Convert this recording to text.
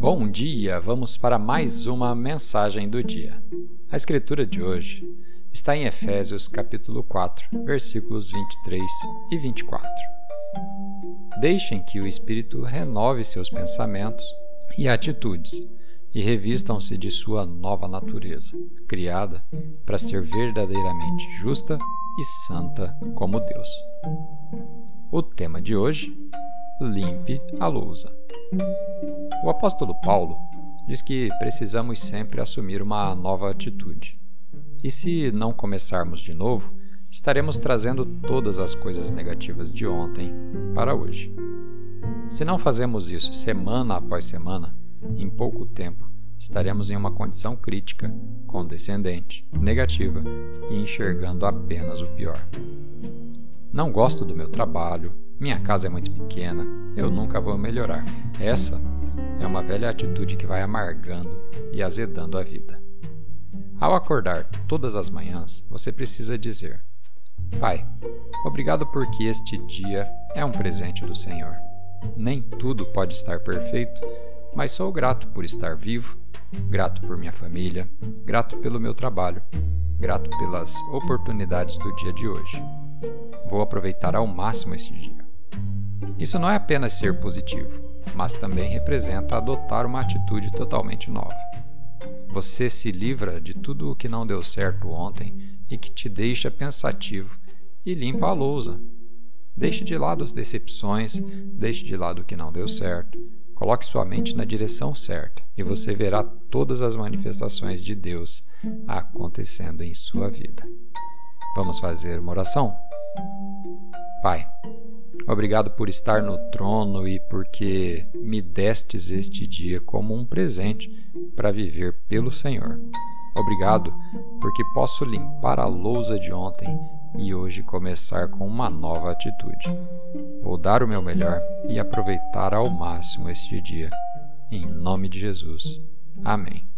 Bom dia! Vamos para mais uma mensagem do dia. A escritura de hoje está em Efésios capítulo 4, versículos 23 e 24. Deixem que o Espírito renove seus pensamentos e atitudes e revistam-se de sua nova natureza, criada para ser verdadeiramente justa e santa como Deus. O tema de hoje: limpe a lousa. O apóstolo Paulo diz que precisamos sempre assumir uma nova atitude. E se não começarmos de novo, estaremos trazendo todas as coisas negativas de ontem para hoje. Se não fazemos isso semana após semana, em pouco tempo estaremos em uma condição crítica, condescendente, negativa e enxergando apenas o pior. Não gosto do meu trabalho, minha casa é muito pequena, eu nunca vou melhorar. Essa é uma velha atitude que vai amargando e azedando a vida. Ao acordar todas as manhãs, você precisa dizer: Pai, obrigado porque este dia é um presente do Senhor. Nem tudo pode estar perfeito, mas sou grato por estar vivo, grato por minha família, grato pelo meu trabalho, grato pelas oportunidades do dia de hoje. Vou aproveitar ao máximo este dia. Isso não é apenas ser positivo, mas também representa adotar uma atitude totalmente nova. Você se livra de tudo o que não deu certo ontem e que te deixa pensativo e limpa a lousa. Deixe de lado as decepções, deixe de lado o que não deu certo. Coloque sua mente na direção certa e você verá todas as manifestações de Deus acontecendo em sua vida. Vamos fazer uma oração? Pai, Obrigado por estar no trono e porque me destes este dia como um presente para viver pelo Senhor. Obrigado porque posso limpar a lousa de ontem e hoje começar com uma nova atitude. Vou dar o meu melhor e aproveitar ao máximo este dia. Em nome de Jesus. Amém.